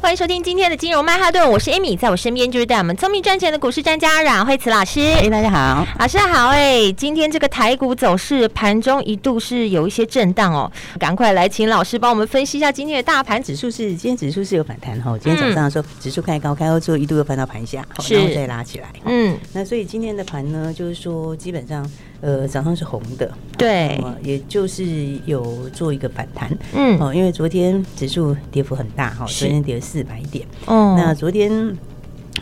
欢迎收听今天的金融曼哈顿，我是 Amy，在我身边就是带我们聪明赚钱的股市专家阮慧慈老师。哎，大家好，老师好。哎，今天这个台股走势盘中一度是有一些震荡哦，赶快来请老师帮我们分析一下今天的大盘指数是，今天指数是有反弹哈，今天早上的时候指数开高，开高之后一度又翻到盘下，然后再拉起来。嗯，那所以今天的盘呢，就是说基本上。呃，早上是红的，对，也就是有做一个反弹，嗯，哦，因为昨天指数跌幅很大哈，昨天跌了四百点，哦，那昨天。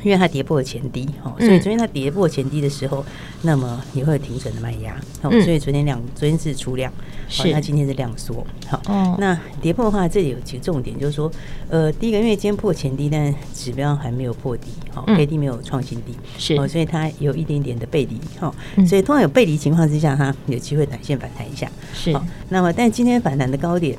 因为它跌破了前低，哦，所以昨天它跌破前低的时候，嗯、那么也会有停损的卖压，哦，所以昨天量，昨天是出量，是，那今天是量缩，好，哦，那跌破的话，这里有几个重点，就是说，呃，第一个，因为今天破前低，但指标还没有破底，好，K D 没有创新低，是，哦，所以它有一点点的背离，好，所以通常有背离情况之下，它有机会短线反弹一下，是，那么但今天反弹的高点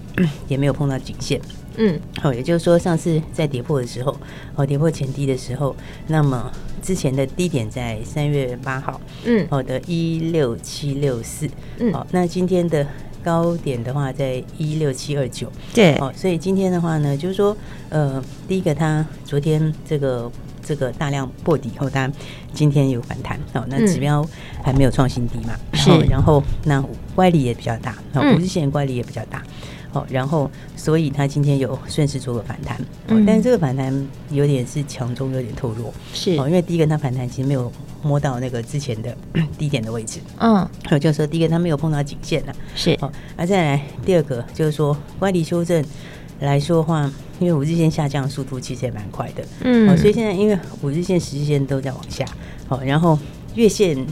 也没有碰到颈线。嗯，好，也就是说，上次在跌破的时候，哦，跌破前低的时候，那么之前的低点在三月八号，嗯，好的一六七六四，嗯，好，那今天的高点的话在一六七二九，对，哦，所以今天的话呢，就是说，呃，第一个，它昨天这个这个大量破底后，它今天有反弹，好，那指标还没有创新低嘛，是，然后那乖离也比较大，好，五日线乖离也比较大。哦，然后所以它今天有顺势做个反弹，嗯，但是这个反弹有点是强中有点透弱，是。哦，因为第一个它反弹其实没有摸到那个之前的 低点的位置，嗯，我就说第一个它没有碰到颈线了，是。哦，而再来第二个就是说乖离修正来说的话，因为五日线下降速度其实也蛮快的，嗯，哦，所以现在因为五日线、十日线都在往下，哦，然后月线。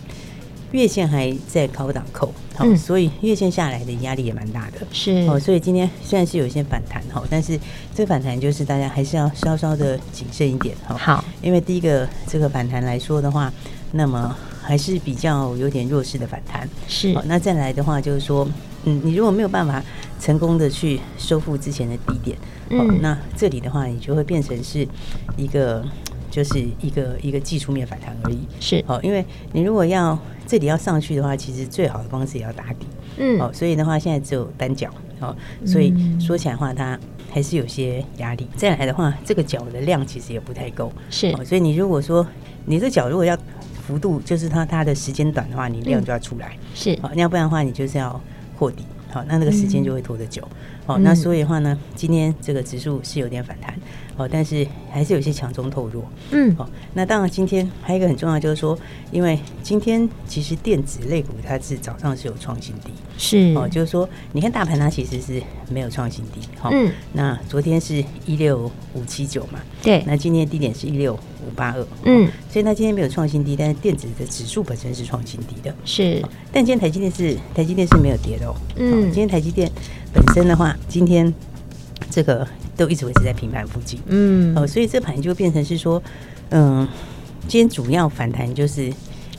月线还在高档扣，好、嗯，所以月线下来的压力也蛮大的，是。哦，所以今天虽然是有一些反弹哈，但是这个反弹就是大家还是要稍稍的谨慎一点哈。好，因为第一个这个反弹来说的话，那么还是比较有点弱势的反弹，是。那再来的话就是说，嗯，你如果没有办法成功的去收复之前的低点，嗯，那这里的话你就会变成是一个。就是一个一个技术面反弹而已，是。哦，因为你如果要这里要上去的话，其实最好的方式也要打底，嗯，哦，所以的话现在只有单脚，哦，所以说起来的话，它还是有些压力。再来的话，这个脚的量其实也不太够，是。哦，所以你如果说你这脚如果要幅度，就是它它的时间短的话，你量就要出来，是。哦，要不然的话，你就是要破底，好，那那个时间就会拖得久，哦，那所以的话呢，今天这个指数是有点反弹。哦，但是还是有些强中透弱。嗯，哦，那当然今天还有一个很重要，就是说，因为今天其实电子类股它是早上是有创新低，是。哦，就是说，你看大盘它其实是没有创新低。好，嗯，那昨天是一六五七九嘛，对，那今天低点是一六五八二，嗯，所以它今天没有创新低，但是电子的指数本身是创新低的，是。但今天台积电是台积电是没有跌的哦，嗯，今天台积电本身的话，今天这个。都一直维持在平盘附近，嗯，哦，所以这盘就变成是说，嗯，今天主要反弹就是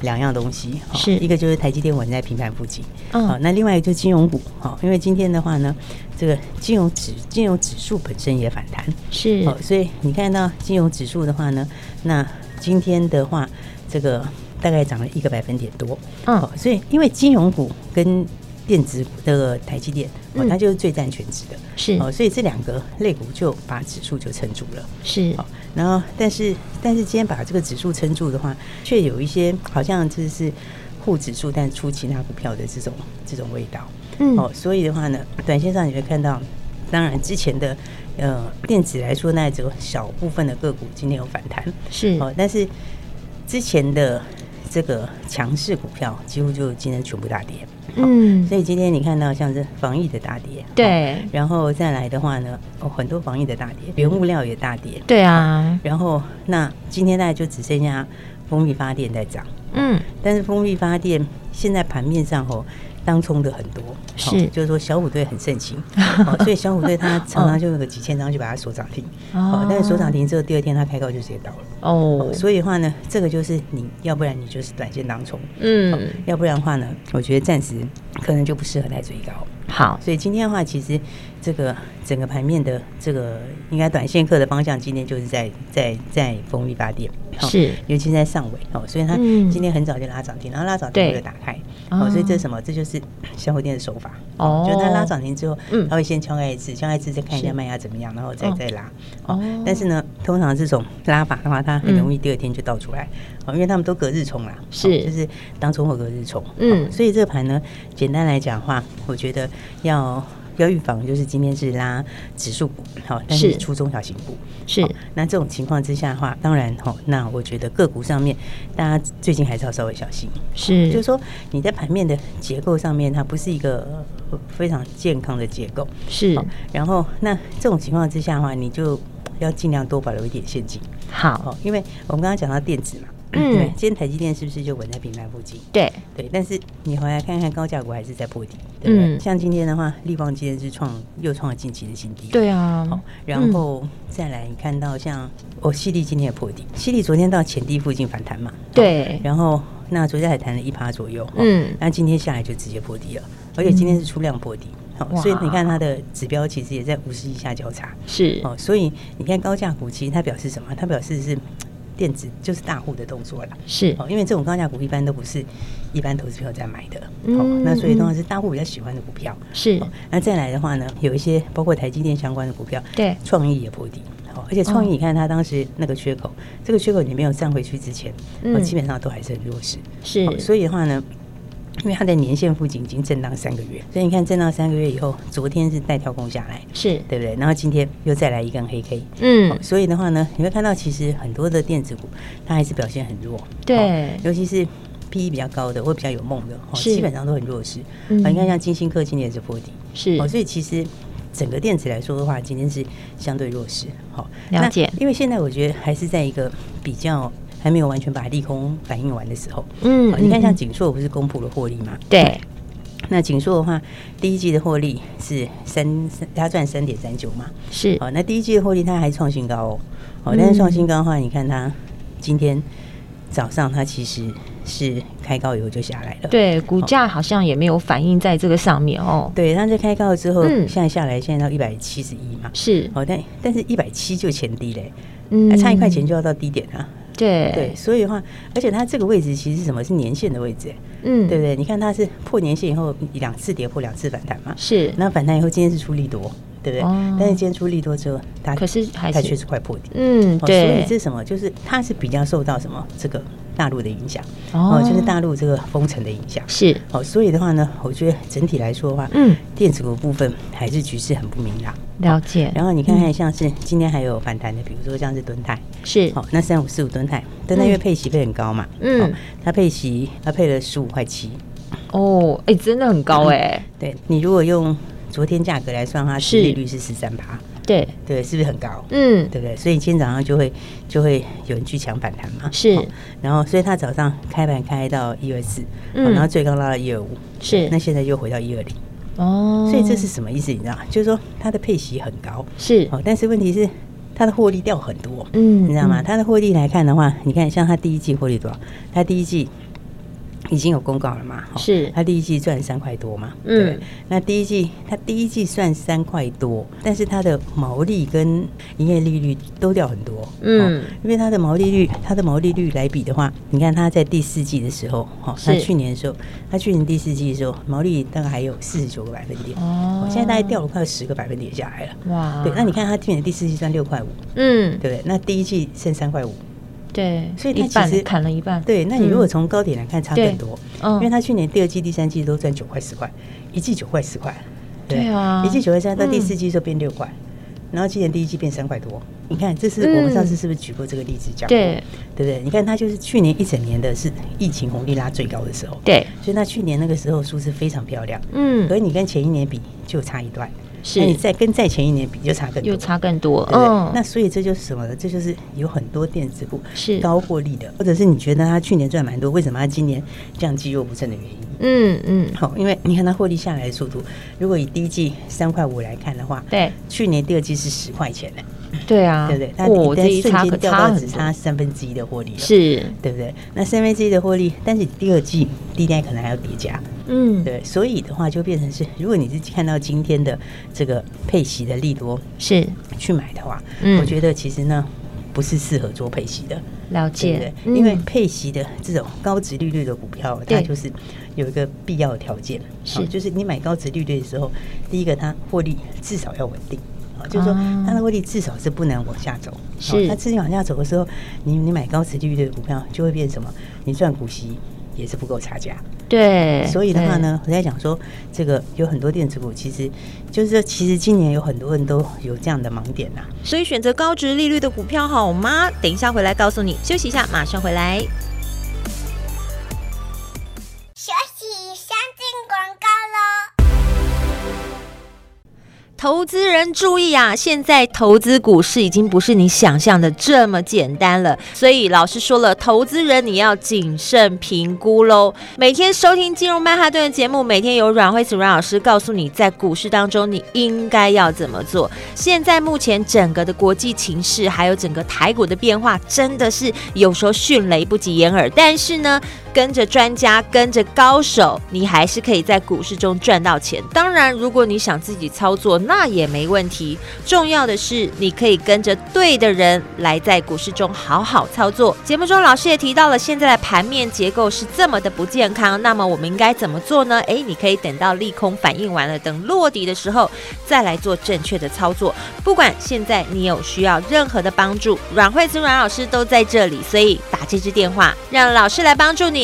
两样东西，是。一个就是台积电稳在平盘附近，嗯，好，那另外一个就是金融股，好，因为今天的话呢，这个金融指金融指数本身也反弹，是，哦，所以你看到金融指数的话呢，那今天的话，这个大概涨了一个百分点多，嗯，所以因为金融股跟电子股的台积电哦，它就是最占全值的，是哦，所以这两个类股就把指数就撑住了，是哦。然后，但是但是今天把这个指数撑住的话，却有一些好像就是护指数但出其他股票的这种这种味道，嗯哦。所以的话呢，短线上你会看到，当然之前的呃电子来说，那只有小部分的个股今天有反弹，是哦，但是之前的。这个强势股票几乎就今天全部大跌，嗯，所以今天你看到像是防疫的大跌，对，然后再来的话呢，哦，很多防疫的大跌，原物料也大跌，对啊，然后那今天大概就只剩下风力发电在涨，嗯，但是风力发电现在盘面上哦当冲的很多，是。就是说小虎队很盛行，所以小虎队他常常就有个几千张就把它锁涨停，哦，但是锁涨停之后第二天他开高就直接倒了，哦，所以的话呢，这个就是你要不然你就是短线当冲，嗯，要不然的话呢，我觉得暂时可能就不适合来追高。好，所以今天的话，其实这个整个盘面的这个应该短线客的方向，今天就是在在在风力发电，是，尤其在上尾哦，所以它今天很早就拉涨停，然后拉涨停就打开，哦，所以这是什么？这就是小火电的手法。哦，就它拉涨停之后，嗯，它会先敲开一次，敲开一次再看一下卖压怎么样，然后再再拉。哦。但是呢，通常这种拉法的话，它很容易第二天就倒出来。哦，因为他们都隔日冲啦，是，就是当冲或隔日冲，嗯，所以这个盘呢，简单来讲的话，我觉得。要要预防，就是今天是拉指数股，好，但是出中小型股是。那这种情况之下的话，当然哈，那我觉得个股上面，大家最近还是要稍微小心。是，就是说你在盘面的结构上面，它不是一个非常健康的结构。是。然后，那这种情况之下的话，你就要尽量多保留一点现金。好，因为我们刚刚讲到电子嘛。嗯，对，今天台积电是不是就稳在平盘附近？对对，但是你回来看看高价股还是在破底，对不对？嗯，像今天的话，力旺今天是创又创了近期的新低。对啊，好，然后再来你看到像哦，西利今天也破底，西利昨天到前低附近反弹嘛？对，然后那昨天还弹了一趴左右，嗯，那今天下来就直接破底了，而且今天是出量破底，好，所以你看它的指标其实也在五十以下交叉，是哦，所以你看高价股其实它表示什么？它表示是。电子就是大户的动作了，是。哦，因为这种高价股一般都不是一般投资票在买的，哦，那所以通常是大户比较喜欢的股票，是。那再来的话呢，有一些包括台积电相关的股票，对，创意也破底，哦，而且创意你看它当时那个缺口，这个缺口你没有站回去之前，哦，基本上都还是很弱势，是。所以的话呢。因为它在年线附近已经震荡三个月，所以你看震荡三个月以后，昨天是带跳空下来，是对不对？然后今天又再来一根黑 K，嗯，所以的话呢，你会看到其实很多的电子股它还是表现很弱，对，尤其是 PE 比较高的或比较有梦的，基本上都很弱势。嗯，你看像金星科今年也是破底，是哦，所以其实整个电子来说的话，今天是相对弱势。好，了解。因为现在我觉得还是在一个比较。还没有完全把利空反应完的时候，嗯，你看像景硕不是公布了获利吗？对，那景硕的话，第一季的获利是三三，他赚三点三九嘛，是，好，那第一季的获利它还创新高哦，哦，但是创新高的话，你看它今天早上它其实是开高以后就下来了，对，股价好。像也没有反映在这个上面哦，对，它在开高了之后，嗯，现在下来现在到一百七十一嘛，是，好，但但是一百七就前低嘞，嗯，差一块钱就要到低点啊。对对，所以的话，而且它这个位置其实是什么？是年线的位置，嗯，对不对？你看它是破年线以后两次跌破，两次反弹嘛，是。那反弹以后，今天是出利多，对不对？哦、但是今天出利多之后，它可是还它确实快破底，嗯，对。所以这是什么？就是它是比较受到什么这个。大陆的影响哦，就是大陆这个封城的影响。是。哦，所以的话呢，我觉得整体来说的话，嗯，电子股部分还是局势很不明朗。了解。然后你看看，像是今天还有反弹的，比如说像是敦泰。是。哦，那三五四五敦泰，敦泰因为配息配很高嘛，嗯，它配息它配了十五块七。哦，哎，真的很高哎。对，你如果用昨天价格来算的话，是。利率是十三趴。对对，是不是很高？嗯，对不对？所以今天早上就会就会有人去抢反弹嘛。是，然后所以他早上开盘开到一二四，嗯，然后最高拉到一二五，是，那现在又回到一二零。哦，所以这是什么意思？你知道？就是说它的配息很高，是哦，但是问题是它的获利掉很多，嗯，你知道吗？它的获利来看的话，你看像它第一季获利多少？它第一季。已经有公告了嘛？是，他第一季赚三块多嘛？嗯，那第一季他第一季算三块多，但是它的毛利跟营业利率都掉很多。嗯，因为它的毛利率，它的毛利率来比的话，你看它在第四季的时候，哈，它去年的时候，它去年第四季的时候，毛利大概还有四十九个百分点。哦，现在大概掉了快十个百分点下来了。哇，对，那你看它去年第四季赚六块五，嗯，对不对？那第一季剩三块五。对，所以它其实砍了一半。对，那你如果从高点来看，差更多。嗯，因为它去年第二季、第三季都赚九块十块，一季九块十块。对啊，一季九块三，到第四季就变六块，然后今年第一季变三块多。你看，这是我们上次是不是举过这个例子讲？对，对不对？你看它就是去年一整年的是疫情红利拉最高的时候。对，所以它去年那个时候数字非常漂亮。嗯，可是你跟前一年比就差一段。是那你再跟再前一年比，就差更多，又差更多。对对嗯，那所以这就是什么呢？这就是有很多电子股是高获利的，或者是你觉得它去年赚蛮多，为什么它今年这样肌肉不振的原因？嗯嗯，好，因为你看它获利下来的速度，如果以第一季三块五来看的话，对，去年第二季是十块钱呢。对啊，对不对？它你在瞬间掉到只差三分之一的获利了，是，对不对？那三分之一的获利，但是第二季低点可能还要叠加，嗯，对，所以的话就变成是，如果你是看到今天的这个配息的利多是去买的话，嗯，我觉得其实呢不是适合做配息的，了解？因为配息的这种高值利率的股票，它就是有一个必要的条件，是，就是你买高值利率的时候，第一个它获利至少要稳定。就是说，它的获利至少是不能往下走。是，它持续往下走的时候，你你买高值利率的股票就会变什么？你赚股息也是不够差价。对，所以的话呢，我在讲说，这个有很多电子股，其实就是说，其实今年有很多人都有这样的盲点呐。所以选择高值利率的股票好吗？等一下回来告诉你。休息一下，马上回来。投资人注意啊！现在投资股市已经不是你想象的这么简单了，所以老师说了，投资人你要谨慎评估喽。每天收听金融曼哈顿的节目，每天有阮慧慈阮老师告诉你，在股市当中你应该要怎么做。现在目前整个的国际情势，还有整个台股的变化，真的是有时候迅雷不及掩耳。但是呢，跟着专家，跟着高手，你还是可以在股市中赚到钱。当然，如果你想自己操作，那也没问题。重要的是，你可以跟着对的人来在股市中好好操作。节目中老师也提到了，现在的盘面结构是这么的不健康，那么我们应该怎么做呢？诶，你可以等到利空反应完了，等落底的时候再来做正确的操作。不管现在你有需要任何的帮助，阮慧慈阮老师都在这里，所以打这支电话，让老师来帮助你。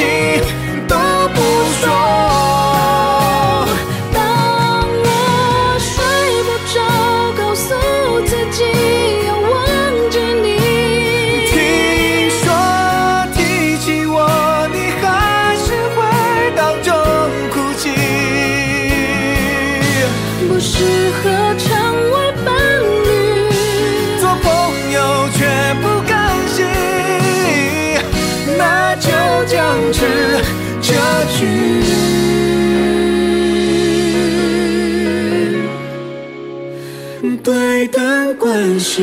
你都不说。当我睡不着告诉自己要忘记你。听说提起我你还是会当众哭泣。不适合对等关系。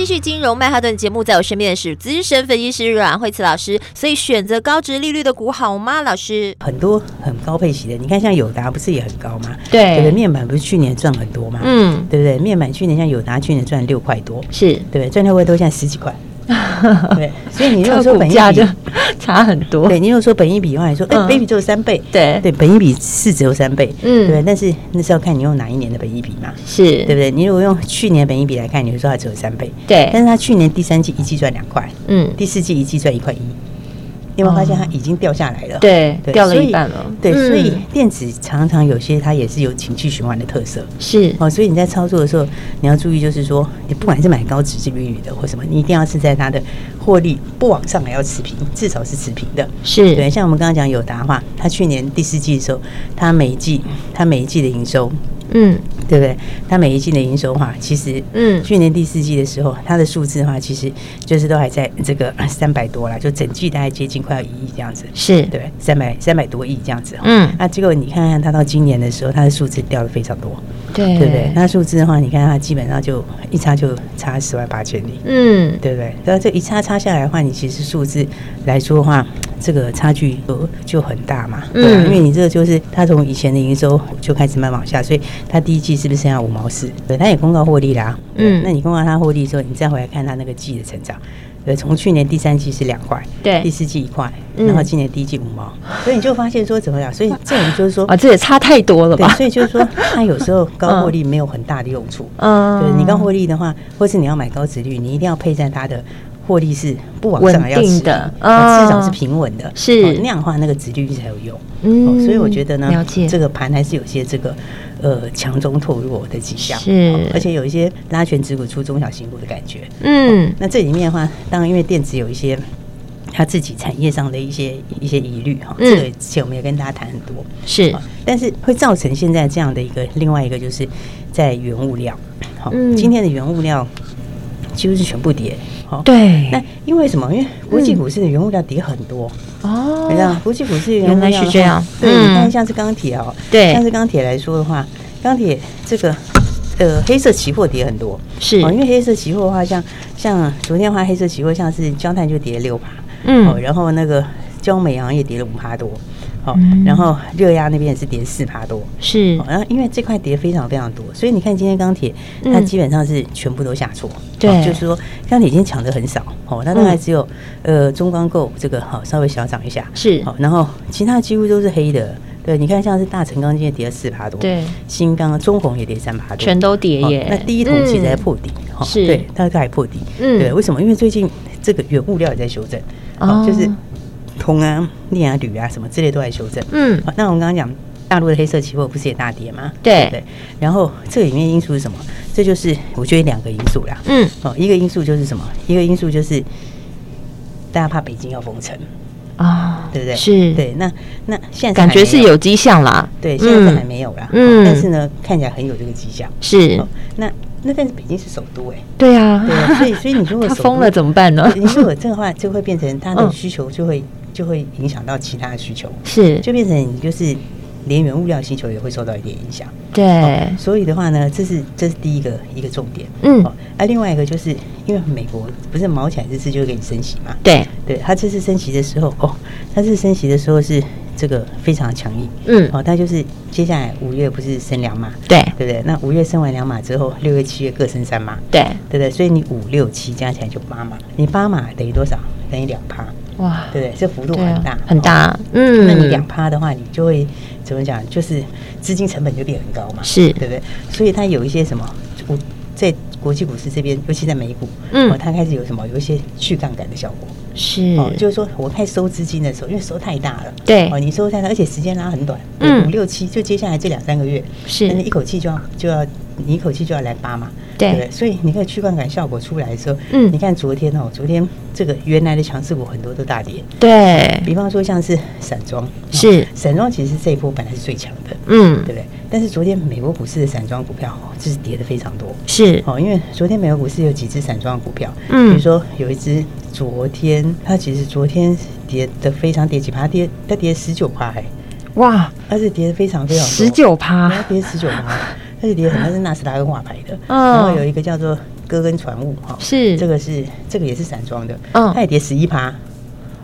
继续金融曼哈顿节目，在我身边的是资深分析师阮慧慈老师。所以选择高值利率的股好吗？老师，很多很高配息的，你看像友达不是也很高吗？对，对不对面板不是去年赚很多吗？嗯，对不对？面板去年像友达去年赚六块多，是对不对？赚六块多，现在十几块。对，所以你如果说本益比就差很多，对，你如果说本益比的话，你说哎，baby 只有三倍，对。对，本益比是只有三倍，嗯，对，但是那是要看你用哪一年的本益比嘛，是。对不对？你如果用去年本益比来看，你会说它只有三倍，对，但是它去年第三季一季赚两块，嗯，第四季一季赚一块一。你有没有发现它已经掉下来了？对，掉了一半了。对，所以电子常常有些它也是有情绪循环的特色。是哦，所以你在操作的时候，你要注意，就是说，你不管是买高殖利率的或什么，你一定要是在它的获利不往上还要持平，至少是持平的。是对，像我们刚刚讲友达的话，它去年第四季的时候，它每一季它每一季的营收。嗯，对不对？它每一季的营收的话，其实，嗯，去年第四季的时候，它的数字的话，其实就是都还在这个 三百多啦，就整季大概接近快要一亿这样子，是。对，三百三百多亿这样子。嗯，那结果你看看它到今年的时候，它的数字掉的非常多，对，对不对？那数字的话，你看它基本上就一差就差十万八千里，嗯，对不对？然后这一差差下来的话，你其实数字来说的话，这个差距就就很大嘛，对啊，因为你这个就是它从以前的营收就开始慢慢往下，所以。它第一季是不是剩下五毛四？对，他也公告获利啦。嗯，那你公告它获利之后，你再回来看它那个季的成长。呃，从去年第三季是两块，对，第四季一块，然后今年第一季五毛，所以你就发现说怎么样？所以这种就是说啊，这也差太多了吧？所以就是说，它有时候高获利没有很大的用处。嗯，对，你高获利的话，或是你要买高值率，你一定要配在它的获利是不往上要定的，至少是平稳的，是那样的话，那个值率才有用。嗯，所以我觉得呢，这个盘还是有些这个。呃，强中透弱的迹象是，而且有一些拉全指股出中小型股的感觉。嗯，那这里面的话，当然因为电子有一些他自己产业上的一些一些疑虑哈，这个之前我们也跟大家谈很多。是，但是会造成现在这样的一个另外一个，就是在原物料。好，今天的原物料几乎是全部跌。好，对。那因为什么？因为国际股市的原物料跌很多。哦，你知道国际股市原来是这样。对，你看像是钢铁哦，对，像是钢铁来说的话，钢铁这个呃黑色期货跌很多，是，因为黑色期货的话，像像昨天的话，黑色期货像是焦炭就跌了六趴，嗯，然后那个焦煤好像也跌了五趴多。好，然后热压那边也是跌四趴多，是，然后因为这块跌非常非常多，所以你看今天钢铁它基本上是全部都下挫，对，就是说钢铁已经抢的很少，哦，它大概只有呃中钢构这个好稍微小涨一下，是，好，然后其他几乎都是黑的，对，你看像是大成钢今天跌了四趴多，对，新钢、中红也跌三趴多，全都跌耶，那第一桶其实在破底，哈，是，对，它还破底，嗯，对，为什么？因为最近这个原物料也在修正，哦，就是。铜啊、镍啊、铝啊，什么之类都在修正。嗯，好，那我们刚刚讲大陆的黑色期货不是也大跌吗？对对。然后这里面因素是什么？这就是我觉得两个因素啦。嗯，哦，一个因素就是什么？一个因素就是大家怕北京要封城啊，对不对？是。对，那那现在感觉是有迹象啦。对，现在还没有啦。嗯。但是呢，看起来很有这个迹象。是。那那但是北京是首都哎。对啊。对，所以所以你如果 它封了怎么办呢？你如果这个话就会变成他的需求就会。就会影响到其他的需求，是就变成你就是连原物料需求也会受到一点影响。对、哦，所以的话呢，这是这是第一个一个重点。嗯，哦，啊，另外一个就是因为美国不是毛起来这次就会给你升息嘛？对，对，他这次升息的时候，哦，他这次升息的时候是这个非常强硬。嗯，哦，他就是接下来五月不是升两嘛？对，对不对？那五月生完两码之后，六月、七月各生三码。对，对不对？所以你五六七加起来就八码，你八码等于多少？等于两趴。哇，对不对？这幅度很大，很大。嗯，那你两趴的话，你就会怎么讲？就是资金成本就变很高嘛，是对不对？所以它有一些什么，我在国际股市这边，尤其在美股，嗯，它开始有什么，有一些去杠杆的效果。是，哦就是说我开始收资金的时候，因为收太大了，对，哦，你收太大，而且时间拉很短，嗯，五六七，就接下来这两三个月，是，但是一口气就要就要。你一口气就要来八嘛，对，对，所以你看去杠杆效果出来的时候，嗯，你看昨天哦，昨天这个原来的强势股很多都大跌，对，比方说像是散装，是。散装其实这一波本来是最强的，嗯，对不对？但是昨天美国股市的散装股票哦，就是跌的非常多，是。哦，因为昨天美国股市有几只散装股票，嗯，比如说有一只昨天它其实昨天跌的非常跌几趴，跌它跌十九趴，哎，哇，而且跌的非常非常多，十九趴，它跌十九趴。它是叠很，它是纳斯达克挂牌的，然后有一个叫做哥根船务哈，是。这个是这个也是散装的，嗯，它也跌十一趴，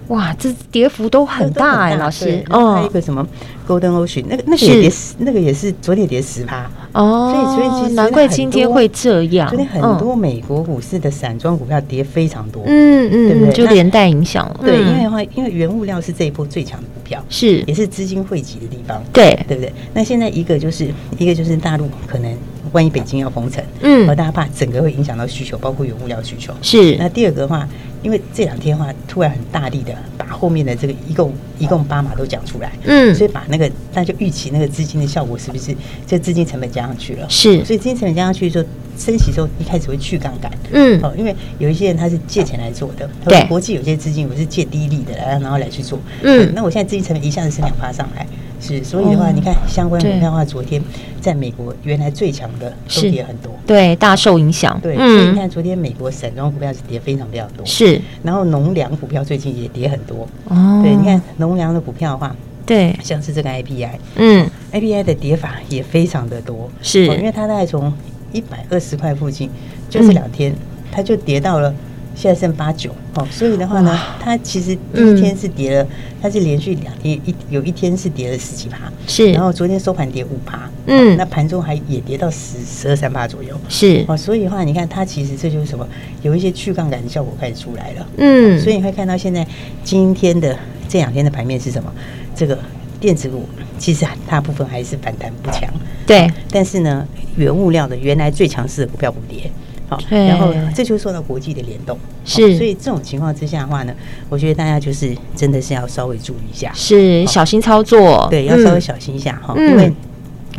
哇，这跌幅都很大哎，老师，哦，还有一个什么 Golden Ocean，那个那个也跌，那个也是昨天跌十趴，哦，所以所以其实难怪今天会这样，昨天很多美国股市的散装股票跌非常多，嗯嗯，对不对？就连带影响了，对，因为的话，因为原物料是这一波最强的股票，是。也是资金汇集的地方，对，对不对？那现在一个就是一个就是大陆可能。万一北京要封城，嗯，而大家怕整个会影响到需求，包括原物料需求。是。那第二个的话，因为这两天的话，突然很大力的把后面的这个一共一共八码都讲出来，嗯，所以把那个大家就预期那个资金的效果是不是这资金成本加上去了？是。所以资金成本加上去之后，升息之后一开始会去杠杆，嗯，哦，因为有一些人他是借钱来做的，对，国际有些资金我是借低利的来，然后来去做，嗯，那我现在资金成本一下子升两趴上来。是，所以的话，你看相关股票的话，昨天在美国原来最强的都跌很多，对，大受影响。对，所以你看昨天美国散装股票是跌非常非常多，是。然后农粮股票最近也跌很多，哦。对，你看农粮的股票的话，对，像是这个 IPI，嗯，IPI 的跌法也非常的多，是，因为它大概从一百二十块附近，就这两天它就跌到了现在剩八九，哦，所以的话呢，它其实第一天是跌了，嗯、它是连续两天一有一天是跌了十几趴，是，然后昨天收盘跌五趴，嗯，那盘中还也跌到十十二三趴左右，是，哦，所以的话，你看它其实这就是什么，有一些去杠杆的效果开始出来了，嗯，所以你会看到现在今天的这两天的盘面是什么？这个电子股其实大部分还是反弹不强，对，但是呢，原物料的原来最强势的股票不跌。好，然后这就受到国际的联动，是，所以这种情况之下的话呢，我觉得大家就是真的是要稍微注意一下，是小心操作，对，要稍微小心一下哈，嗯、因为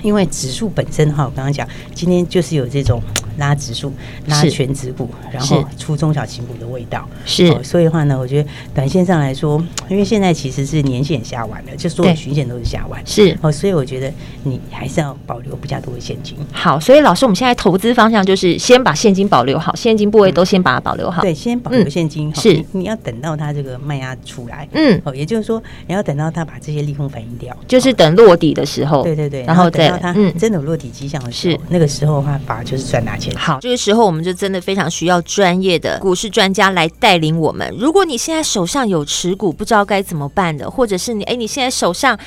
因为指数本身哈，我刚刚讲今天就是有这种。拉指数，拉全指股，然后出中小型股的味道。是，哦，所以的话呢，我觉得短线上来说，因为现在其实是年线下完了，就所有均线都是下完，是。哦，所以我觉得你还是要保留比较多的现金。好，所以老师，我们现在投资方向就是先把现金保留好，现金部位都先把它保留好，嗯、对，先保留现金。嗯、是，你要等到它这个卖压出来，嗯，哦，也就是说，你要等到它把这些利空反映掉，就是等落底的时候，对对对，然后等到它真的有落底迹象的时候，是。那个时候的话，反而就是赚大钱。好，这个时候。我们就真的非常需要专业的股市专家来带领我们。如果你现在手上有持股，不知道该怎么办的，或者是你哎，你现在手上。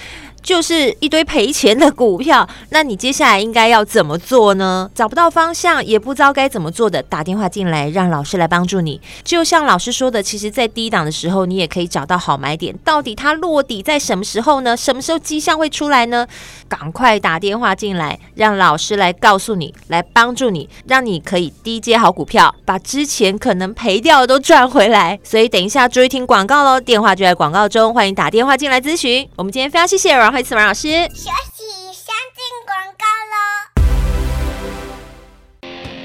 就是一堆赔钱的股票，那你接下来应该要怎么做呢？找不到方向，也不知道该怎么做的，打电话进来，让老师来帮助你。就像老师说的，其实，在低档的时候，你也可以找到好买点。到底它落底在什么时候呢？什么时候迹象会出来呢？赶快打电话进来，让老师来告诉你，来帮助你，让你可以低接好股票，把之前可能赔掉的都赚回来。所以，等一下注意听广告喽，电话就在广告中，欢迎打电话进来咨询。我们今天非常谢谢阮慧慈王老师，休息，先进广告喽。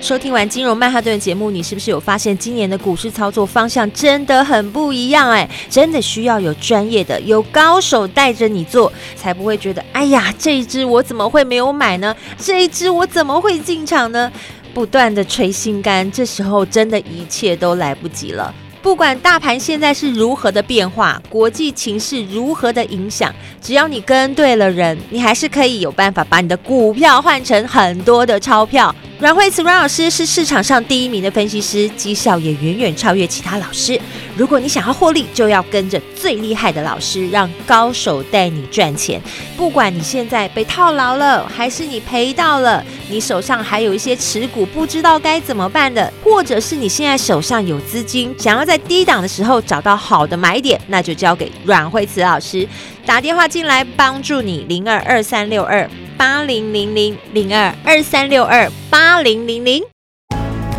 收听完金融曼哈顿节目，你是不是有发现今年的股市操作方向真的很不一样？哎，真的需要有专业的、有高手带着你做，才不会觉得哎呀，这一只我怎么会没有买呢？这一只我怎么会进场呢？不断的捶心肝，这时候真的一切都来不及了。不管大盘现在是如何的变化，国际情势如何的影响，只要你跟对了人，你还是可以有办法把你的股票换成很多的钞票。阮慧慈阮老师是市场上第一名的分析师，绩效也远远超越其他老师。如果你想要获利，就要跟着最厉害的老师，让高手带你赚钱。不管你现在被套牢了，还是你赔到了，你手上还有一些持股不知道该怎么办的，或者是你现在手上有资金，想要在低档的时候找到好的买点，那就交给阮慧慈老师打电话进来帮助你，零二二三六二八零零零零二二三六二八零零零。